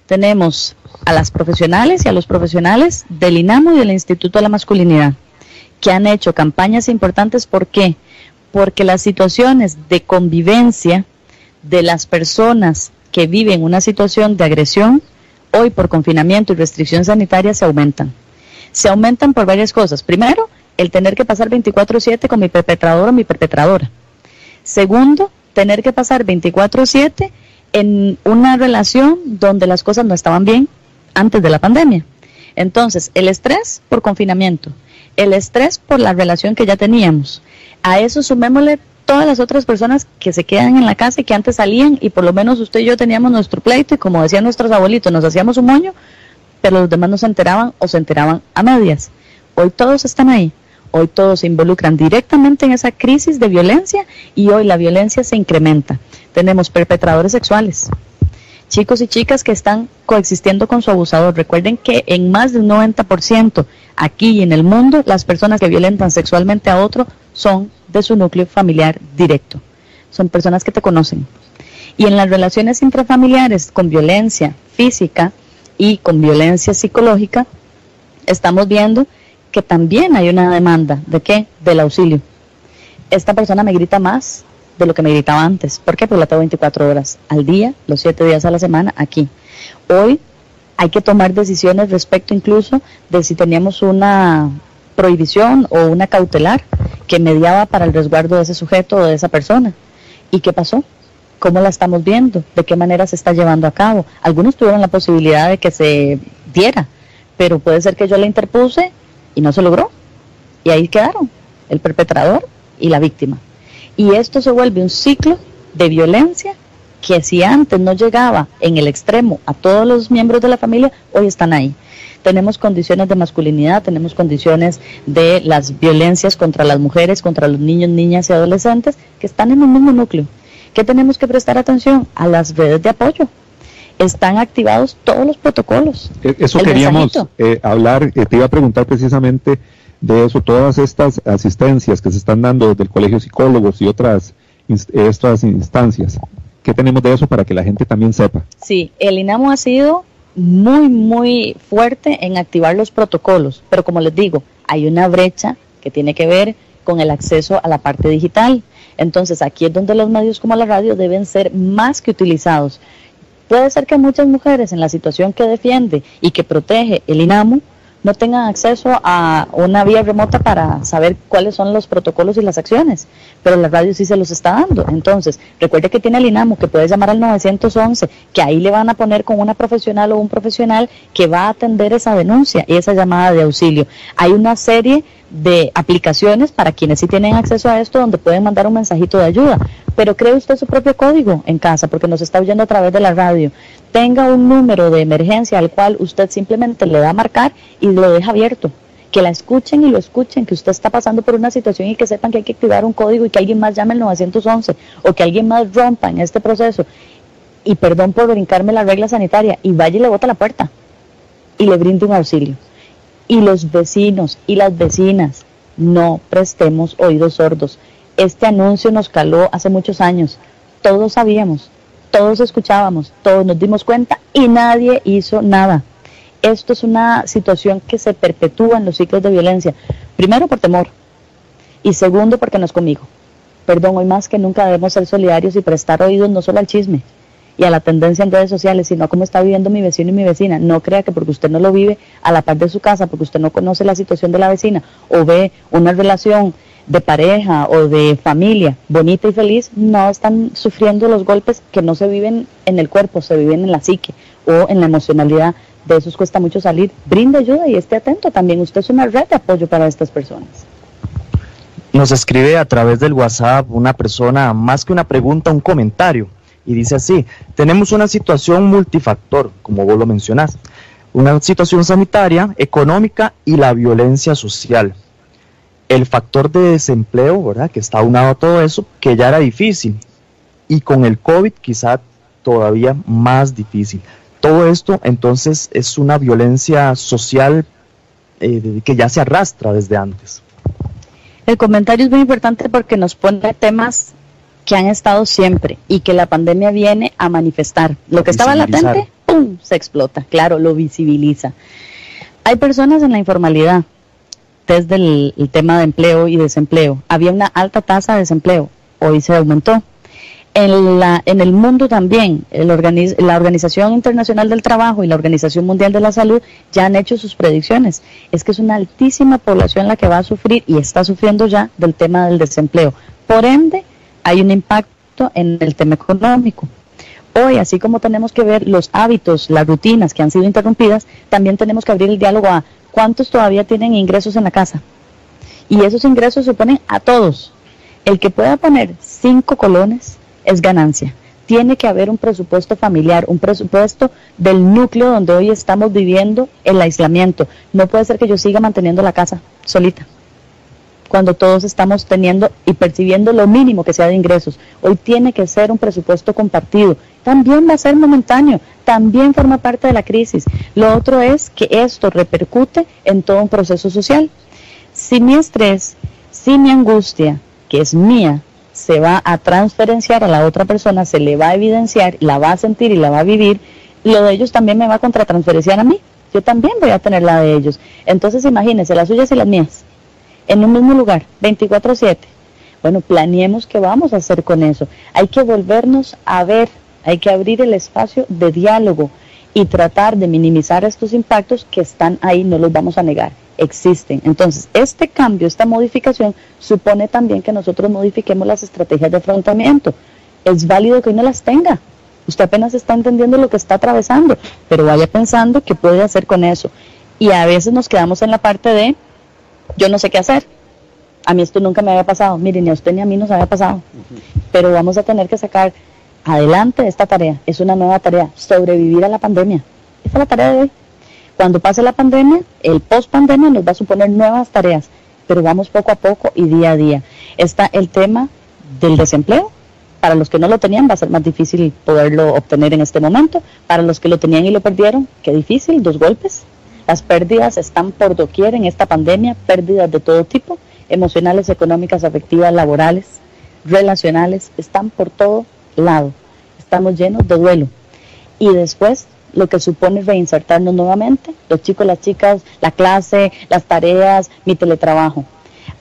Tenemos a las profesionales y a los profesionales del INAMO y del Instituto de la Masculinidad, que han hecho campañas importantes. ¿Por qué? Porque las situaciones de convivencia de las personas que viven una situación de agresión, hoy por confinamiento y restricción sanitaria, se aumentan. Se aumentan por varias cosas. Primero, el tener que pasar 24/7 con mi perpetrador o mi perpetradora. Segundo, tener que pasar 24/7 en una relación donde las cosas no estaban bien, antes de la pandemia. Entonces, el estrés por confinamiento, el estrés por la relación que ya teníamos, a eso sumémosle todas las otras personas que se quedan en la casa y que antes salían y por lo menos usted y yo teníamos nuestro pleito y como decían nuestros abuelitos, nos hacíamos un moño, pero los demás no se enteraban o se enteraban a medias. Hoy todos están ahí, hoy todos se involucran directamente en esa crisis de violencia y hoy la violencia se incrementa. Tenemos perpetradores sexuales, chicos y chicas que están coexistiendo con su abusador. Recuerden que en más del 90% aquí y en el mundo, las personas que violentan sexualmente a otro son de su núcleo familiar directo. Son personas que te conocen. Y en las relaciones intrafamiliares con violencia física y con violencia psicológica, estamos viendo que también hay una demanda de qué? Del auxilio. Esta persona me grita más, de lo que me gritaba antes. ¿Por qué? Porque la tengo 24 horas al día, los 7 días a la semana, aquí. Hoy hay que tomar decisiones respecto incluso de si teníamos una prohibición o una cautelar que mediaba para el resguardo de ese sujeto o de esa persona. ¿Y qué pasó? ¿Cómo la estamos viendo? ¿De qué manera se está llevando a cabo? Algunos tuvieron la posibilidad de que se diera, pero puede ser que yo la interpuse y no se logró. Y ahí quedaron, el perpetrador y la víctima. Y esto se vuelve un ciclo de violencia que si antes no llegaba en el extremo a todos los miembros de la familia, hoy están ahí. Tenemos condiciones de masculinidad, tenemos condiciones de las violencias contra las mujeres, contra los niños, niñas y adolescentes que están en el mismo núcleo. ¿Qué tenemos que prestar atención? A las redes de apoyo. Están activados todos los protocolos. E, eso queríamos eh, hablar, eh, te iba a preguntar precisamente de eso, todas estas asistencias que se están dando desde el Colegio de Psicólogos y otras, estas instancias. ¿Qué tenemos de eso para que la gente también sepa? Sí, el INAMO ha sido muy, muy fuerte en activar los protocolos, pero como les digo, hay una brecha que tiene que ver con el acceso a la parte digital. Entonces aquí es donde los medios como la radio deben ser más que utilizados. Puede ser que muchas mujeres en la situación que defiende y que protege el INAMO no tengan acceso a una vía remota para saber cuáles son los protocolos y las acciones, pero la radio sí se los está dando. Entonces, recuerde que tiene el INAMO, que puede llamar al 911, que ahí le van a poner con una profesional o un profesional que va a atender esa denuncia y esa llamada de auxilio. Hay una serie de aplicaciones para quienes sí tienen acceso a esto donde pueden mandar un mensajito de ayuda. Pero cree usted su propio código en casa porque nos está oyendo a través de la radio. Tenga un número de emergencia al cual usted simplemente le da a marcar y lo deja abierto. Que la escuchen y lo escuchen, que usted está pasando por una situación y que sepan que hay que activar un código y que alguien más llame el 911 o que alguien más rompa en este proceso. Y perdón por brincarme la regla sanitaria y vaya y le bota la puerta y le brinde un auxilio y los vecinos y las vecinas no prestemos oídos sordos. Este anuncio nos caló hace muchos años. Todos sabíamos, todos escuchábamos, todos nos dimos cuenta y nadie hizo nada. Esto es una situación que se perpetúa en los ciclos de violencia. Primero por temor y segundo porque no es conmigo. Perdón, hoy más que nunca debemos ser solidarios y prestar oídos no solo al chisme, y a la tendencia en redes sociales, sino cómo está viviendo mi vecino y mi vecina. No crea que porque usted no lo vive a la par de su casa, porque usted no conoce la situación de la vecina o ve una relación de pareja o de familia bonita y feliz, no están sufriendo los golpes que no se viven en el cuerpo, se viven en la psique o en la emocionalidad. De esos cuesta mucho salir. Brinde ayuda y esté atento también. Usted es una red de apoyo para estas personas. Nos escribe a través del WhatsApp una persona, más que una pregunta, un comentario y dice así, tenemos una situación multifactor, como vos lo mencionás, una situación sanitaria, económica y la violencia social. El factor de desempleo, ¿verdad? Que está aunado a todo eso, que ya era difícil. Y con el COVID quizá todavía más difícil. Todo esto entonces es una violencia social eh, que ya se arrastra desde antes. El comentario es muy importante porque nos pone temas que han estado siempre y que la pandemia viene a manifestar. Lo que estaba latente, ¡pum!, se explota, claro, lo visibiliza. Hay personas en la informalidad, desde el, tema de empleo y desempleo. Había una alta tasa de desempleo, hoy se aumentó. En, la, en el mundo también, el la Organización Internacional del Trabajo y la Organización Mundial de la Salud ya han hecho sus predicciones. Es que es una altísima población la que va a sufrir y está sufriendo ya del tema del desempleo. Por ende, hay un impacto en el tema económico. Hoy, así como tenemos que ver los hábitos, las rutinas que han sido interrumpidas, también tenemos que abrir el diálogo a cuántos todavía tienen ingresos en la casa. Y esos ingresos se ponen a todos. El que pueda poner cinco colones es ganancia. Tiene que haber un presupuesto familiar, un presupuesto del núcleo donde hoy estamos viviendo el aislamiento. No puede ser que yo siga manteniendo la casa solita cuando todos estamos teniendo y percibiendo lo mínimo que sea de ingresos. Hoy tiene que ser un presupuesto compartido. También va a ser momentáneo, también forma parte de la crisis. Lo otro es que esto repercute en todo un proceso social. Si mi estrés, si mi angustia, que es mía, se va a transferenciar a la otra persona, se le va a evidenciar, la va a sentir y la va a vivir, lo de ellos también me va a contratransferenciar a mí. Yo también voy a tener la de ellos. Entonces imagínense, las suyas y las mías en un mismo lugar, 24/7, Bueno, planeemos qué vamos a hacer con eso. Hay que volvernos a ver, hay que abrir el espacio de diálogo y tratar de minimizar estos impactos que están ahí, no los vamos a negar, existen. Entonces, este cambio, esta modificación supone también que nosotros modifiquemos las estrategias de afrontamiento. Es válido que uno las tenga. Usted apenas está entendiendo lo que está atravesando, pero vaya pensando qué puede hacer con eso. Y a veces nos quedamos en la parte de, yo no sé qué hacer. A mí esto nunca me había pasado. Miren, ni a usted ni a mí nos había pasado. Pero vamos a tener que sacar adelante esta tarea. Es una nueva tarea, sobrevivir a la pandemia. Esa es la tarea de hoy. Cuando pase la pandemia, el post pandemia nos va a suponer nuevas tareas, pero vamos poco a poco y día a día. Está el tema del desempleo. Para los que no lo tenían va a ser más difícil poderlo obtener en este momento. Para los que lo tenían y lo perdieron, qué difícil, dos golpes. Las pérdidas están por doquier en esta pandemia, pérdidas de todo tipo, emocionales, económicas, afectivas, laborales, relacionales, están por todo lado. Estamos llenos de duelo. Y después lo que supone reinsertarnos nuevamente, los chicos, las chicas, la clase, las tareas, mi teletrabajo.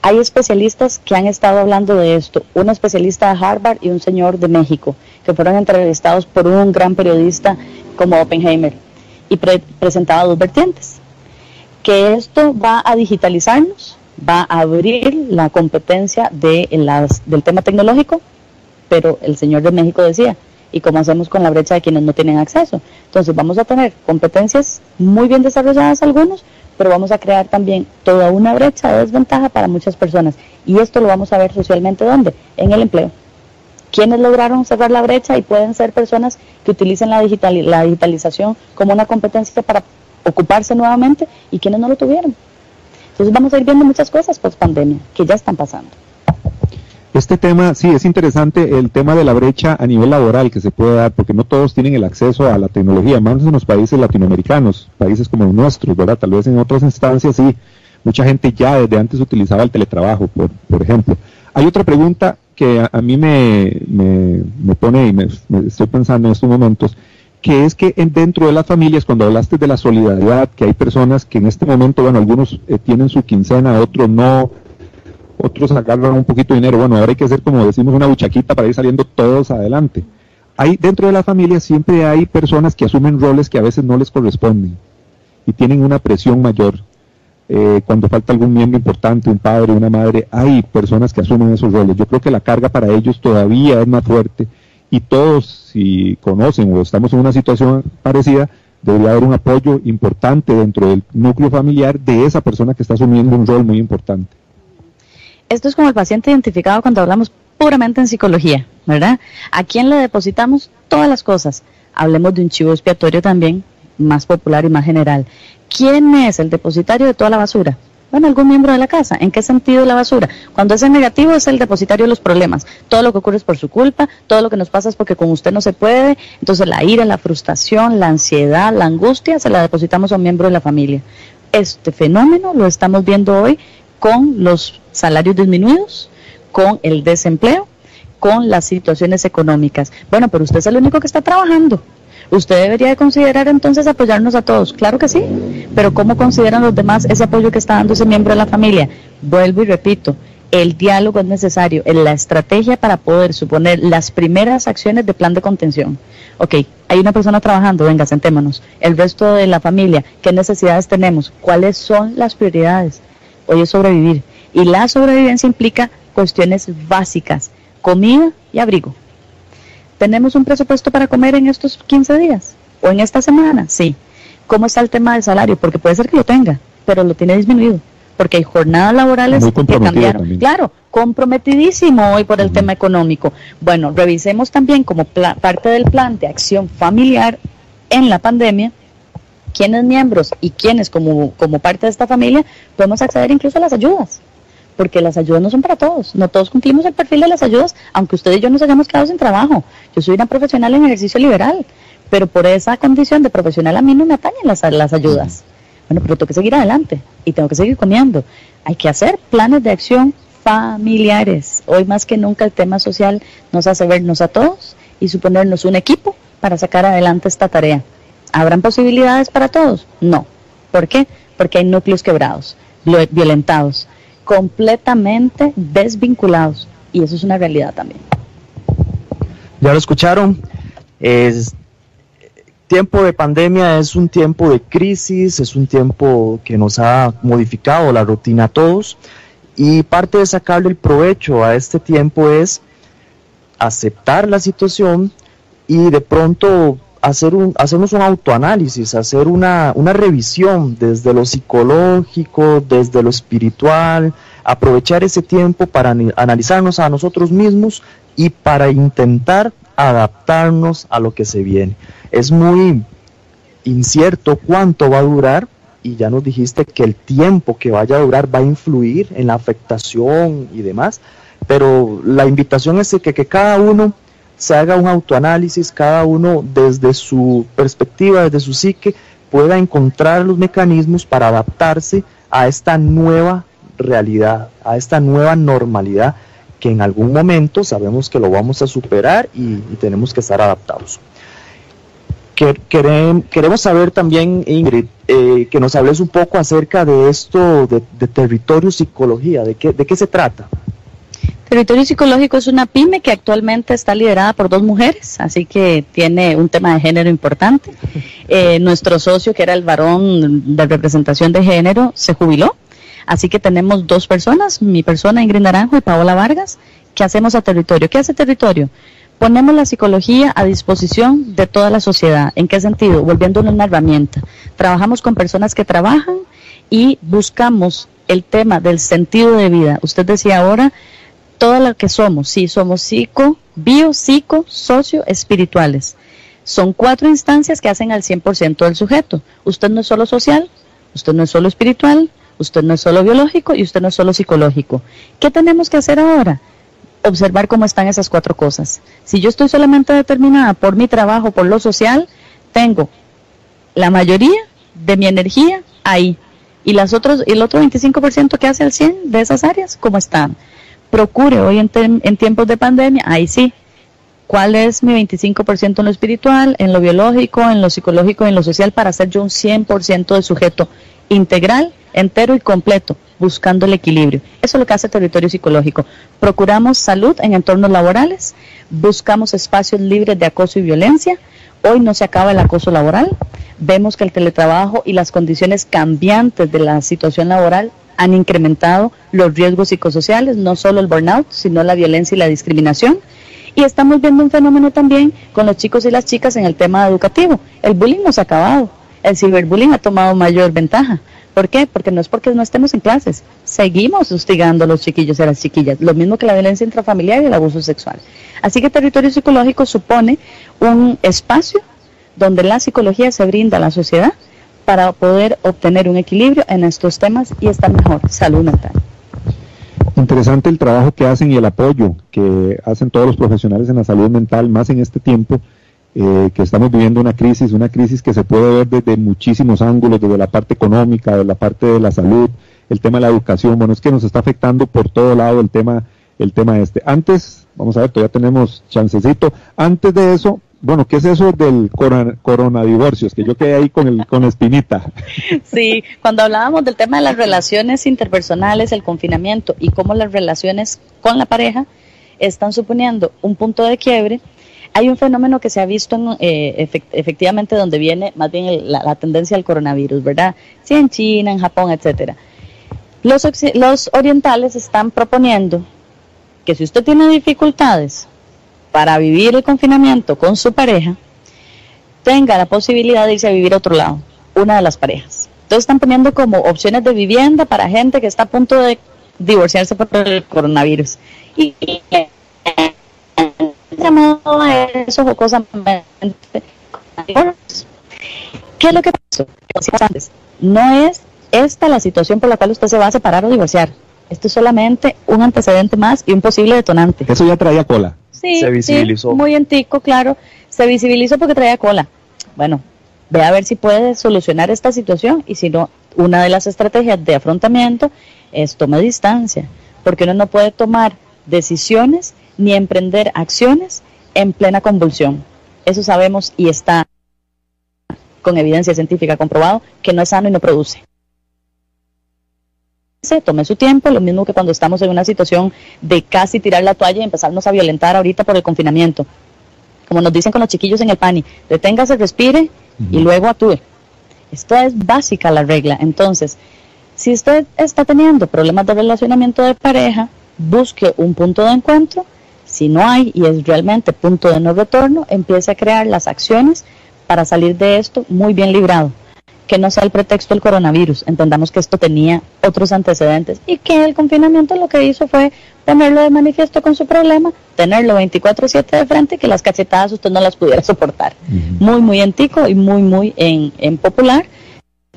Hay especialistas que han estado hablando de esto, una especialista de Harvard y un señor de México, que fueron entrevistados por un gran periodista como Oppenheimer y presentaba dos vertientes. Que esto va a digitalizarnos, va a abrir la competencia de las, del tema tecnológico, pero el señor de México decía, ¿y cómo hacemos con la brecha de quienes no tienen acceso? Entonces vamos a tener competencias muy bien desarrolladas algunos, pero vamos a crear también toda una brecha de desventaja para muchas personas. Y esto lo vamos a ver socialmente ¿dónde? En el empleo. ¿Quiénes lograron cerrar la brecha y pueden ser personas que utilicen la, digital, la digitalización como una competencia para ocuparse nuevamente y quienes no lo tuvieron? Entonces vamos a ir viendo muchas cosas post pandemia que ya están pasando. Este tema, sí, es interesante el tema de la brecha a nivel laboral que se puede dar, porque no todos tienen el acceso a la tecnología, más en los países latinoamericanos, países como los nuestros, ¿verdad? Tal vez en otras instancias sí, mucha gente ya desde antes utilizaba el teletrabajo, por ejemplo. Hay otra pregunta que a, mí me, me, pone y me, estoy pensando en estos momentos, que es que dentro de las familias, cuando hablaste de la solidaridad, que hay personas que en este momento, bueno, algunos eh, tienen su quincena, otros no, otros agarran un poquito de dinero. Bueno, ahora hay que hacer, como decimos, una buchaquita para ir saliendo todos adelante. Hay, dentro de la familia siempre hay personas que asumen roles que a veces no les corresponden y tienen una presión mayor. Eh, cuando falta algún miembro importante, un padre, una madre, hay personas que asumen esos roles. Yo creo que la carga para ellos todavía es más fuerte y todos, si conocen o estamos en una situación parecida, debería haber un apoyo importante dentro del núcleo familiar de esa persona que está asumiendo un rol muy importante esto es como el paciente identificado cuando hablamos puramente en psicología, ¿verdad? ¿A quién le depositamos todas las cosas? Hablemos de un chivo expiatorio también, más popular y más general. ¿Quién es el depositario de toda la basura? Bueno, algún miembro de la casa. ¿En qué sentido la basura? Cuando es en negativo es el depositario de los problemas. Todo lo que ocurre es por su culpa, todo lo que nos pasa es porque con usted no se puede. Entonces la ira, la frustración, la ansiedad, la angustia se la depositamos a un miembro de la familia. Este fenómeno lo estamos viendo hoy con los salarios disminuidos, con el desempleo, con las situaciones económicas. Bueno, pero usted es el único que está trabajando. Usted debería considerar entonces apoyarnos a todos. Claro que sí, pero ¿cómo consideran los demás ese apoyo que está dando ese miembro de la familia? Vuelvo y repito, el diálogo es necesario, en la estrategia para poder suponer las primeras acciones de plan de contención. Ok, hay una persona trabajando, venga, sentémonos. El resto de la familia, ¿qué necesidades tenemos? ¿Cuáles son las prioridades? hoy es sobrevivir. Y la sobrevivencia implica cuestiones básicas, comida y abrigo. ¿Tenemos un presupuesto para comer en estos 15 días? ¿O en esta semana? Sí. ¿Cómo está el tema del salario? Porque puede ser que lo tenga, pero lo tiene disminuido. Porque hay jornadas laborales que cambiaron. Claro, comprometidísimo hoy por el tema económico. Bueno, revisemos también como parte del plan de acción familiar en la pandemia quiénes miembros y quiénes como, como parte de esta familia podemos acceder incluso a las ayudas, porque las ayudas no son para todos, no todos cumplimos el perfil de las ayudas, aunque usted y yo nos hayamos quedado sin trabajo. Yo soy una profesional en ejercicio liberal, pero por esa condición de profesional a mí no me atañen las, las ayudas. Bueno, pero tengo que seguir adelante y tengo que seguir comiendo. Hay que hacer planes de acción familiares. Hoy más que nunca el tema social nos hace vernos a todos y suponernos un equipo para sacar adelante esta tarea. ¿Habrán posibilidades para todos? No. ¿Por qué? Porque hay núcleos quebrados, violentados, completamente desvinculados. y eso es una realidad también. Ya lo escucharon, es tiempo de pandemia es un tiempo de crisis, es un tiempo que nos ha modificado la rutina a todos y parte de sacarle el provecho a este tiempo es aceptar la situación y de pronto hacer un, hacernos un autoanálisis, hacer una, una revisión desde lo psicológico, desde lo espiritual, aprovechar ese tiempo para analizarnos a nosotros mismos y para intentar adaptarnos a lo que se viene. Es muy incierto cuánto va a durar y ya nos dijiste que el tiempo que vaya a durar va a influir en la afectación y demás, pero la invitación es que, que cada uno se haga un autoanálisis, cada uno desde su perspectiva, desde su psique, pueda encontrar los mecanismos para adaptarse a esta nueva realidad, a esta nueva normalidad que en algún momento sabemos que lo vamos a superar y, tenemos que estar adaptados. queremos saber también, Ingrid, eh, que nos hables un poco acerca de esto de, territorio psicología, de qué, de qué se trata. Territorio Psicológico es una pyme que actualmente está liderada por dos mujeres, así que tiene un tema de género importante. *laughs* Eh, nuestro socio, que era el varón de representación de género, se jubiló Así que tenemos dos personas, mi persona Ingrid Naranjo y Paola Vargas, que hacemos a territorio. ¿Qué hace territorio? Ponemos la psicología a disposición de toda la sociedad. ¿En qué sentido? Volviéndolo una herramienta. Trabajamos con personas que trabajan y buscamos el tema del sentido de vida. Usted decía ahora, todo lo que somos, sí, somos psico, bio, psico, socio, espirituales. Son cuatro instancias que hacen al 100% del sujeto. Usted no es solo social, usted no es solo espiritual, Usted no es solo biológico y usted no es solo psicológico. ¿Qué tenemos que hacer ahora? Observar cómo están esas cuatro cosas. Si yo estoy solamente determinada por mi trabajo, por lo social, tengo la mayoría de mi energía ahí. Y las otros, el otro 25% que hace el 100 de esas áreas, ¿cómo están? Procure hoy en, en tiempos de pandemia, ahí sí, cuál es mi 25% en lo espiritual, en lo biológico, en lo psicológico, en lo social, para ser yo un 100% de sujeto integral entero y completo, buscando el equilibrio. Eso es lo que hace el territorio psicológico. Procuramos salud en entornos laborales, buscamos espacios libres de acoso y violencia. Hoy no se acaba el acoso laboral. Vemos que el teletrabajo y las condiciones cambiantes de la situación laboral han incrementado los riesgos psicosociales, no solo el burnout, sino la violencia y la discriminación. Y estamos viendo un fenómeno también con los chicos y las chicas en el tema educativo. El bullying no se ha acabado, el ciberbullying ha tomado mayor ventaja. ¿Por qué? Porque no es porque no estemos en clases. Seguimos hostigando a los chiquillos y a las chiquillas. Lo mismo que la violencia intrafamiliar y el abuso sexual. Así que territorio psicológico supone un espacio donde la psicología se brinda a la sociedad para poder obtener un equilibrio en estos temas y estar mejor. Salud mental. Interesante el trabajo que hacen y el apoyo que hacen todos los profesionales en la salud mental, más en este tiempo eh, que estamos viviendo una crisis, una crisis que se puede ver desde muchísimos ángulos, desde la parte económica, de la parte de la salud, el tema de la educación, bueno, es que nos está afectando por todo lado el tema, el tema este. Antes, vamos a ver, todavía tenemos chancecito, antes de eso, bueno, ¿qué es eso del corona, coronadivorcios? Que yo quedé ahí con, el, con espinita. *laughs* Sí, cuando hablábamos del tema de las relaciones interpersonales, el confinamiento y cómo las relaciones con la pareja están suponiendo un punto de quiebre, hay un fenómeno que se ha visto en, eh, efectivamente donde viene más bien la, tendencia al coronavirus, ¿verdad? Sí, en China, en Japón, etcétera. Los, los orientales están proponiendo que si usted tiene dificultades para vivir el confinamiento con su pareja, tenga la posibilidad de irse a vivir a otro lado, una de las parejas. Entonces están poniendo como opciones de vivienda para gente que está a punto de divorciarse por el coronavirus. Y, eso jocosamente. ¿Qué es lo que pasó? No es esta la situación por la cual usted se va a separar o divorciar. Esto es solamente un antecedente más y un posible detonante. Eso ya traía cola. Sí, se visibilizó. muy antico, claro. Se visibilizó porque traía cola. Bueno, ve a ver si puede solucionar esta situación y si no, una de las estrategias de afrontamiento es tome distancia, porque uno no puede tomar decisiones ni emprender acciones en plena convulsión. Eso sabemos y está con evidencia científica comprobado que no es sano y no produce. Tome su tiempo, lo mismo que cuando estamos en una situación de casi tirar la toalla y empezarnos a violentar ahorita por el confinamiento. Como nos dicen con los chiquillos en el PANI, deténgase, respire y luego actúe. Esto es básica la regla. Entonces, si usted está teniendo problemas de relacionamiento de pareja, busque un punto de encuentro. Si no hay y es realmente punto de no retorno, empiece a crear las acciones para salir de esto muy bien librado. Que no sea el pretexto el coronavirus. Entendamos que esto tenía otros antecedentes y que el confinamiento lo que hizo fue tenerlo de manifiesto con su problema, tenerlo 24/7 de frente y que las cachetadas usted no las pudiera *laughs* soportar. Muy, muy antico y muy, muy en, en popular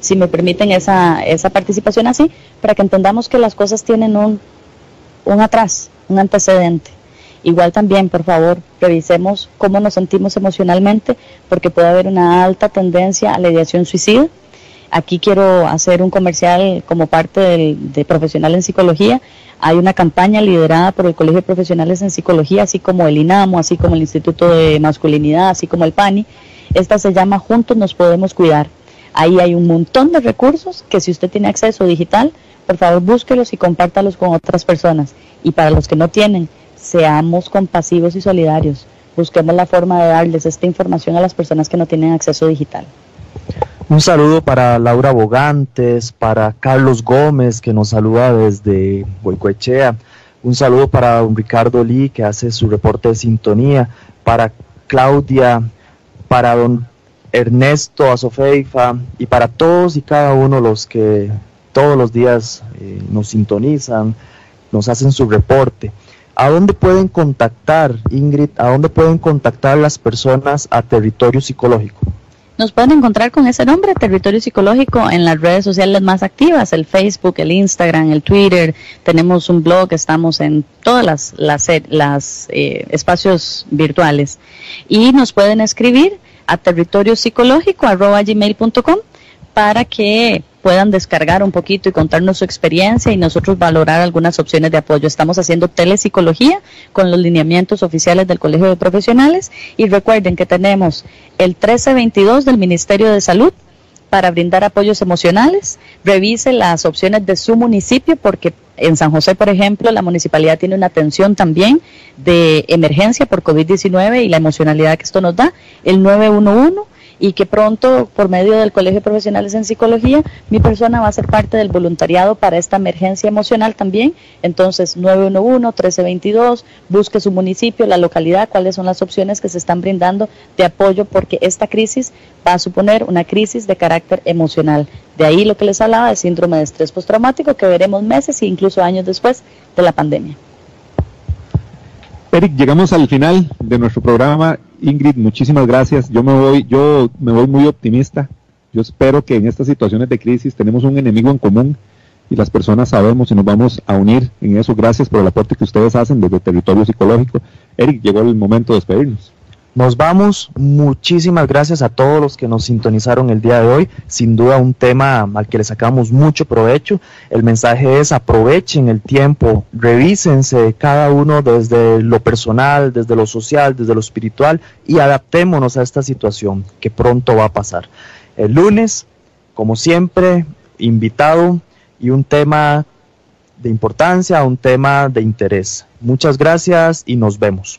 si me permiten esa, esa participación así, para que entendamos que las cosas tienen un, un atrás, un antecedente. Igual también, por favor, revisemos cómo nos sentimos emocionalmente, porque puede haber una alta tendencia a la ideación suicida. Aquí quiero hacer un comercial como parte del, de Profesional en Psicología. Hay una campaña liderada por el Colegio de Profesionales en Psicología, así como el INAMO, así como el Instituto de Masculinidad, así como el PANI. Esta se llama Juntos nos podemos cuidar. Ahí hay un montón de recursos que si usted tiene acceso digital, por favor búsquelos y compártalos con otras personas. Y para los que no tienen, seamos compasivos y solidarios. Busquemos la forma de darles esta información a las personas que no tienen acceso digital. Un saludo para Laura Bogantes, para Carlos Gómez, que nos saluda desde Boicoechea. Un saludo para don Ricardo Lee, que hace su reporte de sintonía. Para Claudia, para don Ernesto Azofeifa y para todos y cada uno los que todos los días eh, nos sintonizan, nos hacen su reporte. ¿A dónde pueden contactar, Ingrid? ¿A dónde pueden contactar las personas a territorio psicológico? Nos pueden encontrar con ese nombre, Territorio Psicológico, en las redes sociales más activas, el Facebook, el Instagram, el Twitter. Tenemos un blog, estamos en todas las, las, eh, espacios virtuales. Y nos pueden escribir a territoriopsicológico.com para que puedan descargar un poquito y contarnos su experiencia y nosotros valorar algunas opciones de apoyo. Estamos haciendo telepsicología con los lineamientos oficiales del Colegio de Profesionales y recuerden que tenemos el 1322 del Ministerio de Salud para brindar apoyos emocionales. Revise las opciones de su municipio porque en San José, por ejemplo, la municipalidad tiene una atención también de emergencia por COVID-19 y la emocionalidad que esto nos da, el 911 y que pronto, por medio del Colegio de Profesionales en Psicología, mi persona va a ser parte del voluntariado para esta emergencia emocional también. Entonces, 911-1322, busque su municipio, la localidad, cuáles son las opciones que se están brindando de apoyo, porque esta crisis va a suponer una crisis de carácter emocional. De ahí lo que les hablaba del síndrome de estrés postraumático, que veremos meses e incluso años después de la pandemia. Eric, llegamos al final de nuestro programa. Ingrid, muchísimas gracias. Yo me voy, yo me voy muy optimista. Yo espero que en estas situaciones de crisis tenemos un enemigo en común y las personas sabemos y nos vamos a unir en eso. Gracias por el aporte que ustedes hacen desde territorio psicológico. Eric, llegó el momento de despedirnos. Nos vamos. Muchísimas gracias a todos los que nos sintonizaron el día de hoy. Sin duda un tema al que le sacamos mucho provecho. El mensaje es aprovechen el tiempo, revísense cada uno desde lo personal, desde lo social, desde lo espiritual y adaptémonos a esta situación que pronto va a pasar. El lunes, como siempre, invitado y un tema de importancia, un tema de interés. Muchas gracias y nos vemos.